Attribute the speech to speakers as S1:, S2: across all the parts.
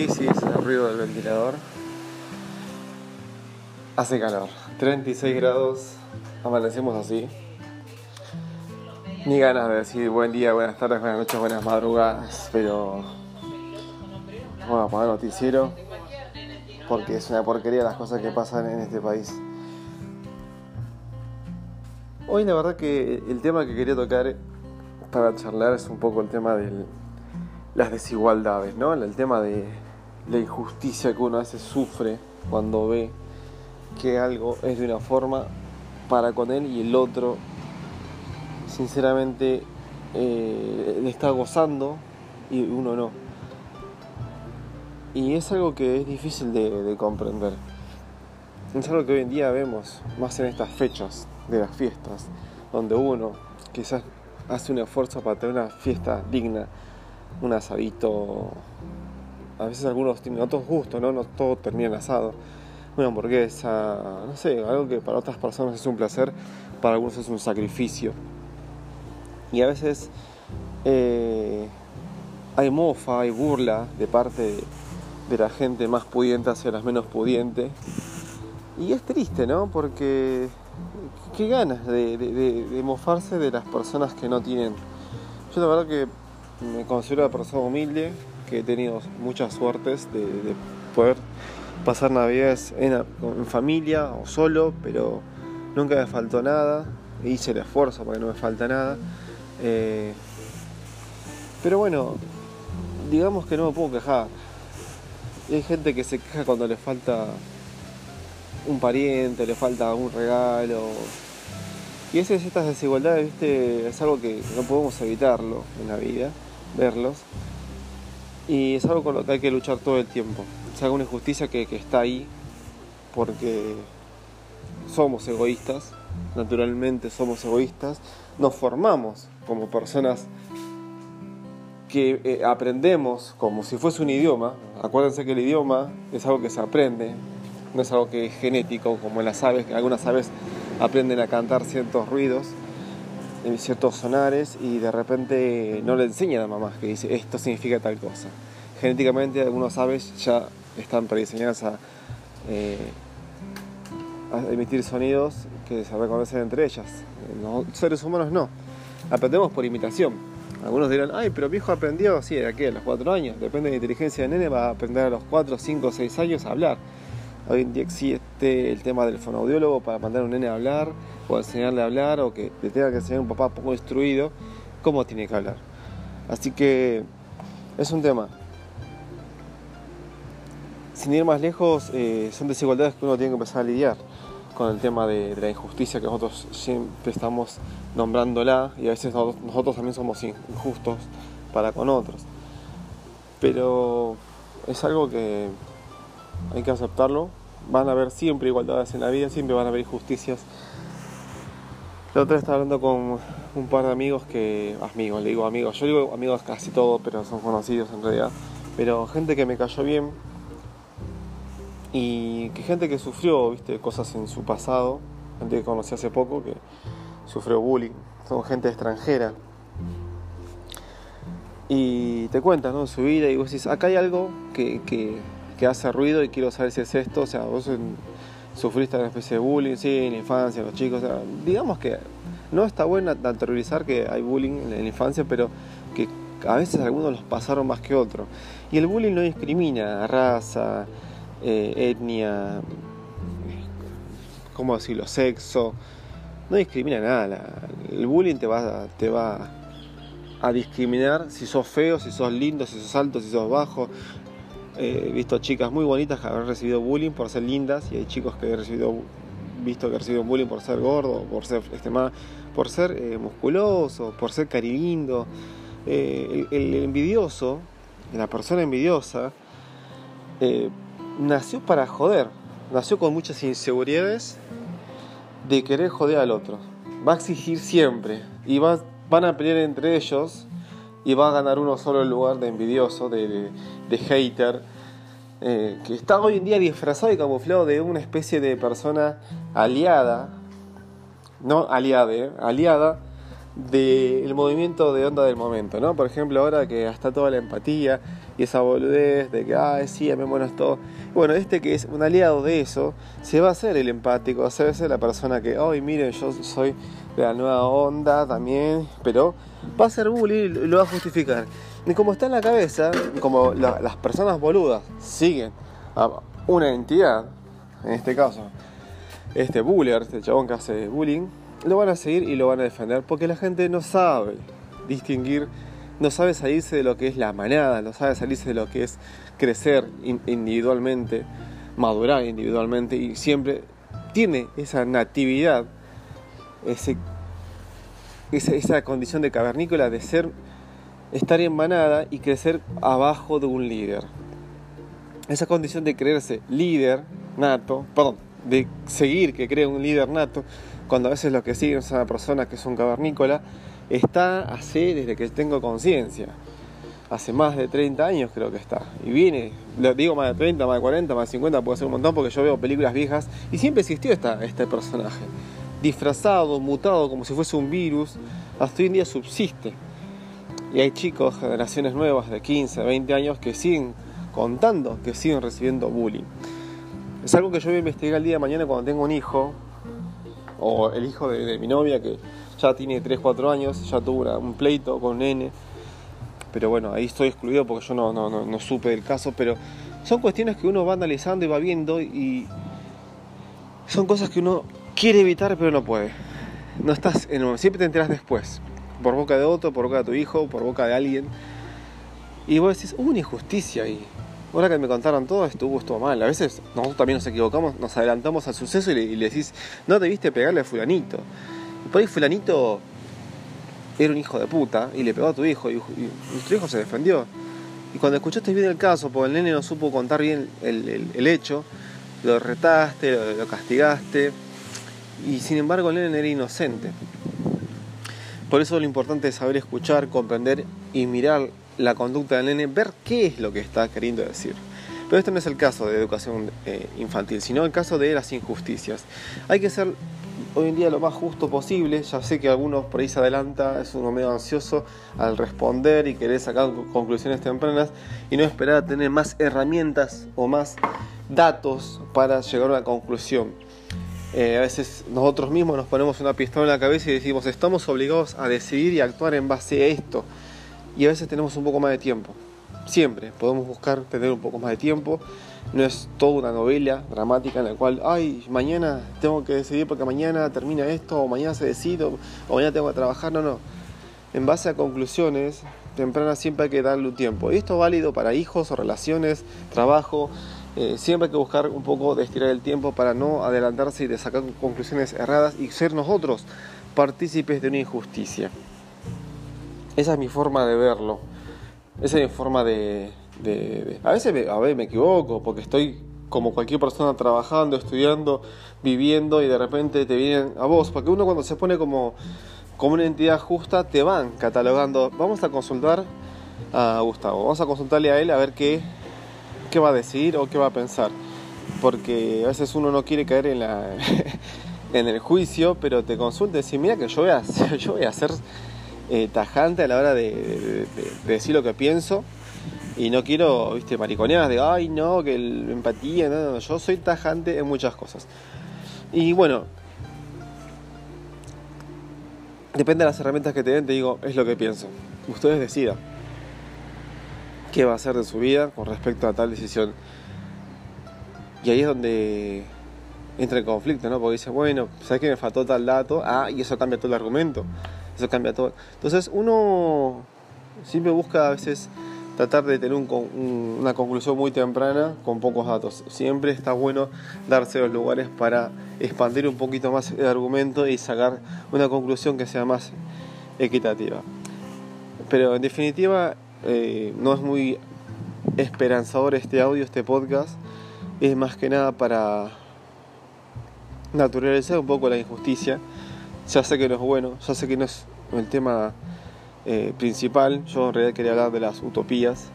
S1: Sí, sí, es el ruido del ventilador. Hace calor, 36 grados, amanecemos así. Ni ganas de decir buen día, buenas tardes, buenas noches, buenas madrugadas, pero bueno, poner noticiero porque es una porquería las cosas que pasan en este país. Hoy la verdad que el tema que quería tocar para charlar es un poco el tema de las desigualdades, ¿no? El tema de la injusticia que uno a veces sufre cuando ve que algo es de una forma para con él y el otro sinceramente eh, le está gozando y uno no. Y es algo que es difícil de, comprender. Es algo que hoy en día vemos más en estas fechas de las fiestas, donde uno quizás hace un esfuerzo para tener una fiesta digna, un asadito. A veces algunos tienen otros gustos, ¿no? No todo termina asado. Una hamburguesa, no sé, algo que para otras personas es un placer, para algunos es un sacrificio. Y a veces eh, hay mofa, hay burla de parte de, la gente más pudiente hacia las menos pudientes. Y es triste, ¿no? Porque qué ganas de, mofarse de las personas que no tienen. Yo la verdad que me considero una persona humilde, que he tenido muchas suertes de, poder pasar navidades en, familia o solo, pero nunca me faltó nada. Hice el esfuerzo para que no me falta nada. Eh, pero bueno, digamos que no me puedo quejar. Hay gente que se queja cuando le falta un pariente, le falta un regalo. Y esas estas desigualdades, viste, es algo que no podemos evitarlo en la vida, verlos. Y es algo con lo que hay que luchar todo el tiempo. Es una injusticia que, que está ahí porque somos egoístas, naturalmente somos egoístas, nos formamos como personas que eh, aprendemos como si fuese un idioma. Acuérdense que el idioma es algo que se aprende, no es algo que es genético, como en las aves, que algunas aves aprenden a cantar ciertos ruidos, ciertos sonares, y de repente no le enseñan a mamás que dice esto significa tal cosa. Genéticamente algunas aves ya están prediseñadas a, eh, a emitir sonidos que se reconocen entre ellas. Los seres humanos no. Aprendemos por imitación. Algunos dirán, ay, pero mi hijo aprendió, sí, ¿de qué? A los cuatro años. Depende de la inteligencia del nene, va a aprender a los cuatro, cinco, seis años a hablar. Hoy en día existe el tema del fonoaudiólogo para mandar a un nene a hablar enseñarle a hablar o que le tenga que enseñar un papá poco instruido cómo tiene que hablar. Así que es un tema. Sin ir más lejos, eh, son desigualdades que uno tiene que empezar a lidiar con el tema de, la injusticia que nosotros siempre estamos nombrándola y a veces nosotros también somos injustos para con otros. Pero es algo que hay que aceptarlo van a haber siempre igualdades en la vida, siempre van a haber injusticias. La otra vez estaba hablando con un par de amigos que, amigos, le digo amigos, yo digo amigos casi todos, pero son conocidos en realidad, pero gente que me cayó bien y que gente que sufrió, viste, cosas en su pasado, gente que conocí hace poco que sufrió bullying, son gente extranjera. Y te cuentan, ¿no? Su vida y vos decís, acá hay algo que, que que hace ruido y quiero saber si es esto. O sea, vos sufriste una especie de bullying, sí, en la infancia, los chicos. digamos que no está bueno naturalizar que hay bullying en la infancia, pero que a veces algunos los pasaron más que otros. Y el bullying no discrimina raza, eh, etnia, ¿cómo decirlo? Sexo. No discrimina nada. El bullying te va, te va a discriminar si sos feo, si sos lindo, si sos alto, si sos bajo, He visto chicas muy bonitas que han recibido bullying por ser lindas y hay chicos que he recibido, visto que han recibido bullying por ser gordo, por ser, este, por ser eh, musculoso, por ser carilindo. Eh, el, envidioso, la persona envidiosa, eh, nació para joder, nació con muchas inseguridades de querer joder al otro. Va a exigir siempre y van a pelear entre ellos y va a ganar uno solo el lugar de envidioso, de, hater, eh, que está hoy en día disfrazado y camuflado de una especie de persona aliada, no aliada, eh, aliada del movimiento de onda del momento, ¿no? Por ejemplo, ahora que está toda la empatía y esa boludez de que, ay, sí, amémonos todo. Bueno, este que es un aliado de eso, se va a hacer el empático, se va a ser la persona que, ay, miren, yo soy de la nueva onda también, pero va a ser bullying y lo va a justificar. Y como está en la cabeza, como las personas boludas siguen a una entidad, en este caso, este buller, este chabón que hace bullying, lo van a seguir y lo van a defender porque la gente no sabe distinguir, no sabe salirse de lo que es la manada, no sabe salirse de lo que es crecer individualmente, madurar individualmente y siempre tiene esa natividad, ese, esa, esa condición de cavernícola de ser, estar en manada y crecer abajo de un líder. Esa condición de creerse líder nato, perdón, de seguir que cree un líder nato, cuando a veces lo que siguen son personas que son cavernícola, está así desde que tengo conciencia. Hace más de 30 años creo que está. Y viene, lo digo más de 30, más de 40, más de 50, puede ser un montón porque yo veo películas viejas y siempre existió esta, este personaje. Disfrazado, mutado, como si fuese un virus, hasta hoy en día subsiste. Y hay chicos, generaciones nuevas de 15, 20 años que siguen contando que siguen recibiendo bullying. Es algo que yo voy a investigar el día de mañana cuando tengo un hijo, o el hijo de, mi novia que ya tiene 3, 4 años, ya tuvo un pleito con un nene. Pero bueno, ahí estoy excluido porque yo no, supe del caso, pero son cuestiones que uno va analizando y va viendo y son cosas que uno quiere evitar pero no puede. No estás en siempre te enteras después, por boca de otro, por boca de tu hijo, por boca de alguien. Y vos decís, hubo una injusticia ahí. Ahora que me contaron todo, estuvo, estuvo mal. A veces nosotros también nos equivocamos, nos adelantamos al suceso y le, decís, no debiste pegarle a fulanito. Y por ahí fulanito era un hijo de puta y le pegó a tu hijo y, nuestro hijo se defendió. Y cuando escuchaste bien el caso, porque el nene no supo contar bien el, hecho, lo retaste, lo, lo, castigaste y sin embargo el nene era inocente. Por eso lo importante es saber escuchar, comprender y mirar la conducta del nene, ver qué es lo que está queriendo decir. Pero este no es el caso de educación eh, infantil, sino el caso de las injusticias. Hay que ser hoy en día lo más justo posible. Ya sé que algunos por ahí se adelanta, es uno medio ansioso al responder y querer sacar conclusiones tempranas y no esperar a tener más herramientas o más datos para llegar a una conclusión. Eh, a veces nosotros mismos nos ponemos una pistola en la cabeza y decimos estamos obligados a decidir y actuar en base a esto y a veces tenemos un poco más de tiempo. Siempre podemos buscar tener un poco más de tiempo. No es toda una novela dramática en la cual, ay, mañana tengo que decidir porque mañana termina esto, o mañana se decide, o mañana tengo que trabajar. No, no. En base a conclusiones tempranas siempre hay que darle un tiempo. Y esto es válido para hijos o relaciones, trabajo. Eh, siempre hay que buscar un poco de estirar el tiempo para no adelantarse y de sacar conclusiones erradas y ser nosotros partícipes de una injusticia. Esa es mi forma de verlo. Esa es mi forma de... A, veces me, a veces me equivoco porque estoy como cualquier persona trabajando, estudiando, viviendo y de repente te vienen a vos. Porque uno cuando se pone como, como una entidad justa te van catalogando. Vamos a consultar a Gustavo, vamos a consultarle a él a ver qué, qué va a decir o qué va a pensar. Porque a veces uno no quiere caer en la... en el juicio, pero te consulta y dice, mira que yo voy a yo voy a hacer eh, tajante a la hora de, decir lo que pienso. Y no quiero, viste, mariconeadas de, ay, no, que el empatía, no, no, yo soy tajante en muchas cosas. Y bueno, depende de las herramientas que te den, te digo, es lo que pienso. Ustedes decidan qué va a hacer de su vida con respecto a tal decisión. Y ahí es donde entra el conflicto, ¿no? Porque dice, bueno, ¿sabes que me faltó tal dato? Ah, y eso cambia todo el argumento eso cambia todo. Entonces uno siempre busca a veces tratar de tener una conclusión muy temprana con pocos datos. Siempre está bueno darse los lugares para expandir un poquito más el argumento y sacar una conclusión que sea más equitativa. Pero en definitiva eh, no es muy esperanzador este audio, este podcast. Es más que nada para naturalizar un poco la injusticia ya sé que no es bueno, ya sé que no es el tema eh, principal, yo en realidad quería hablar de las utopías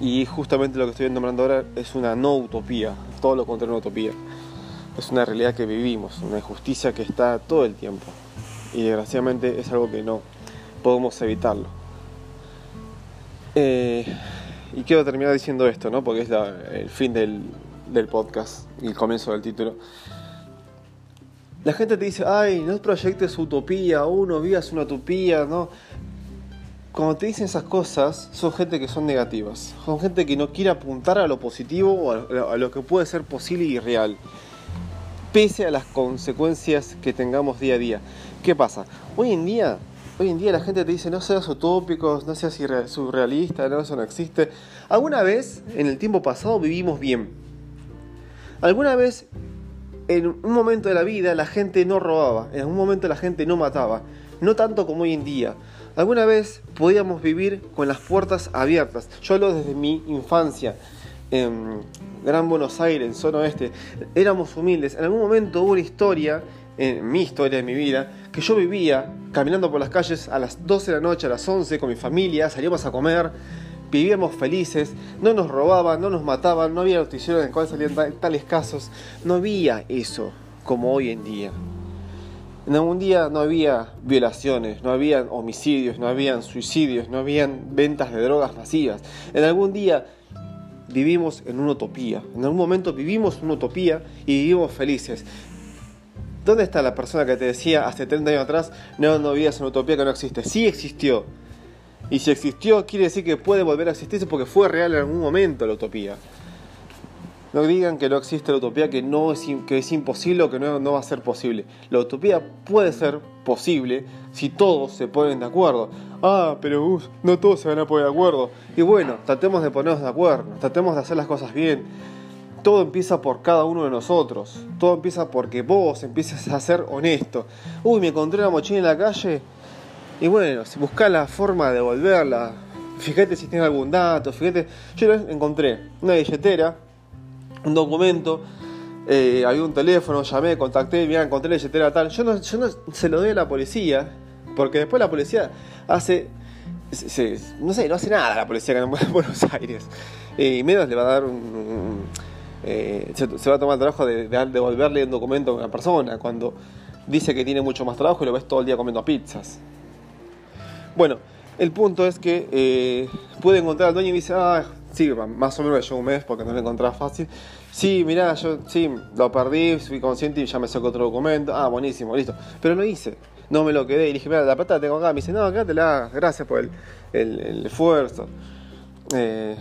S1: y justamente lo que estoy nombrando ahora es una no utopía, todo lo contrario a una utopía. Es una realidad que vivimos, una injusticia que está todo el tiempo y desgraciadamente es algo que no podemos evitarlo. Eh, y quiero terminar diciendo esto, ¿no? Porque es el fin del, del podcast y el comienzo del título. La gente te dice, ay, no proyectes utopía, uno vivas una utopía, ¿no? Cuando te dicen esas cosas, son gente que son negativas. Son gente que no quiere apuntar a lo positivo o a lo que puede ser posible y real. Pese a las consecuencias que tengamos día a día. ¿Qué pasa? Hoy en día, hoy en día la gente te dice, no seas utópicos, no seas surrealista, no, eso no existe. Alguna vez, en el tiempo pasado, vivimos bien. Alguna vez en un momento de la vida la gente no robaba, en algún momento la gente no mataba, no tanto como hoy en día. Alguna vez podíamos vivir con las puertas abiertas. Yo hablo desde mi infancia, en Gran Buenos Aires, en zona oeste. Éramos humildes. En algún momento hubo una historia, en mi historia, de mi vida, que yo vivía caminando por las calles a las 12 de la noche, a las 11 con mi familia, salíamos a comer vivíamos felices, no nos robaban, no nos mataban, no había noticieros en el cual salían tales casos, no había eso como hoy en día. En algún día no había violaciones, no había homicidios, no habían suicidios, no habían ventas de drogas masivas. En algún día vivimos en una utopía. En algún momento vivimos una utopía y vivimos felices. ¿Dónde está la persona que te decía hace 30 años atrás, no, no vivías en una utopía que no existe? Sí existió. Y si existió, quiere decir que puede volver a existirse porque fue real en algún momento la utopía. No digan que no existe la utopía, que, no es, que es imposible o que no, no va a ser posible. La utopía puede ser posible si todos se ponen de acuerdo. Ah, pero no todos se van a poner de acuerdo. Y bueno, tratemos de ponernos de acuerdo, tratemos de hacer las cosas bien. Todo empieza por cada uno de nosotros. Todo empieza porque vos empieces a ser honesto. Uy, me encontré la mochila en la calle y bueno, si buscas la forma de devolverla, fíjate si tiene algún dato, fíjate. Yo encontré una billetera, un documento, eh, había un teléfono, llamé, contacté, mira, encontré la billetera tal. Yo no, yo no se lo doy a la policía, porque después la policía hace. no sé, no hace nada la policía que en Buenos Aires. y menos le va a dar un. Eh, se, va a tomar el trabajo de, de devolverle un documento a una persona cuando dice que tiene mucho más trabajo y lo ves todo el día comiendo pizzas. Bueno, el punto es que eh, pude encontrar al dueño y me dice, ah, sí, más o menos llevo un mes porque no lo encontraba fácil. Sí, mirá, yo sí, lo perdí, fui consciente y ya me sacó otro documento. Ah, buenísimo, listo. Pero lo hice, no me lo quedé. Y dije, mira, la plata la tengo acá. Me dice, no, acá te la gracias por el, esfuerzo. Eh,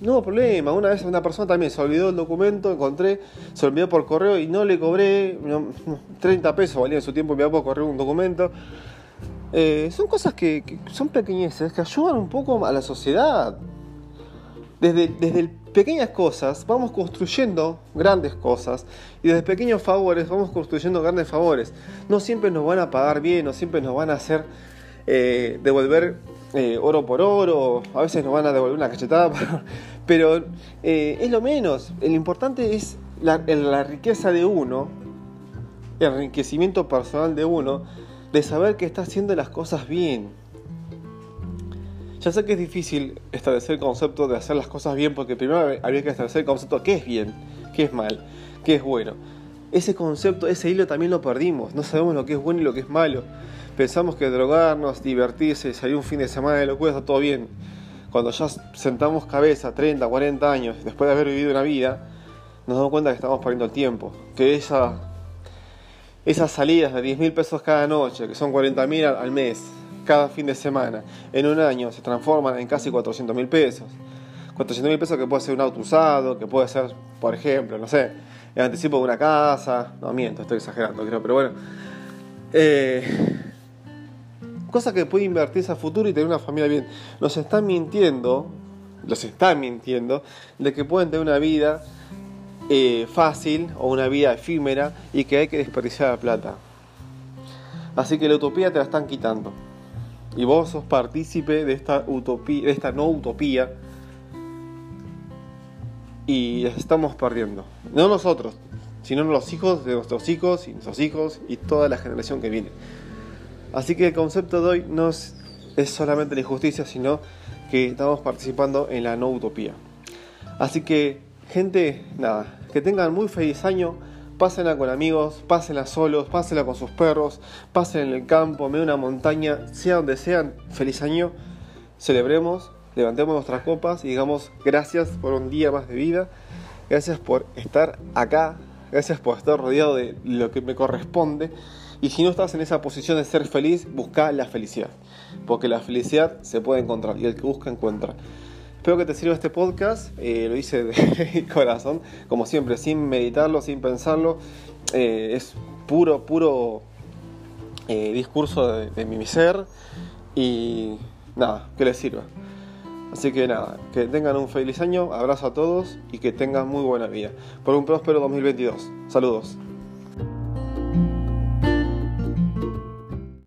S1: no problema, una vez una persona también se olvidó el documento, encontré, se olvidó por correo y no le cobré 30 pesos, valía en su tiempo enviar por correo un documento. Eh, son cosas que, son pequeñeces, que ayudan un poco a la sociedad. Desde, desde pequeñas cosas vamos construyendo grandes cosas y desde pequeños favores vamos construyendo grandes favores. No siempre nos van a pagar bien, no siempre nos van a hacer eh, devolver eh, oro por oro, a veces nos van a devolver una cachetada, pero es lo menos. Lo importante es la, riqueza de uno, el enriquecimiento personal de uno de saber que está haciendo las cosas bien. Ya sé que es difícil establecer el concepto de hacer las cosas bien porque primero habría que establecer el concepto de qué es bien, qué es mal, qué es bueno. Ese concepto, ese hilo también lo perdimos. No sabemos lo que es bueno y lo que es malo. Pensamos que drogarnos, divertirse, salir un fin de semana de locura está todo bien. Cuando ya sentamos cabeza 30, 40 años después de haber vivido una vida, nos damos cuenta que estamos perdiendo el tiempo. Que esa esas salidas de 10 mil pesos cada noche, que son 40 mil al mes, cada fin de semana, en un año se transforman en casi 400 mil pesos. 400 mil pesos que puede ser un auto usado, que puede ser, por ejemplo, no sé, el anticipo de una casa, no miento, estoy exagerando, creo, pero bueno. Eh, cosa que puede invertirse a futuro y tener una familia bien. Nos están mintiendo, los están mintiendo, de que pueden tener una vida eh, fácil o una vida efímera y que hay que desperdiciar la plata. Así que la utopía te la están quitando. Y vos sos partícipe de esta utopía, de esta no utopía. Y estamos perdiendo. No nosotros, sino los hijos de nuestros hijos y nuestros hijos y toda la generación que viene. Así que el concepto de hoy no es, solamente la injusticia, sino que estamos participando en la no utopía. Así que Gente, nada, que tengan muy feliz año, pásenla con amigos, pásenla solos, pásenla con sus perros, pásenla en el campo, en una montaña, sea donde sean, feliz año, celebremos levantemos nuestras copas y digamos gracias por un día más de vida, gracias por estar acá, gracias por estar rodeado de lo que me corresponde. Y si no estás en esa posición de ser feliz, busca la felicidad. Porque la felicidad se puede encontrar y el que busca encuentra. Espero que te sirva este podcast, eh, lo hice de corazón, como siempre, sin meditarlo, sin pensarlo. Eh, es puro, puro eh, discurso de, de mi ser y nada, que les sirva. Así que nada, que tengan un feliz año, abrazo a todos y que tengan muy buena vida. Por un próspero 2022. Saludos.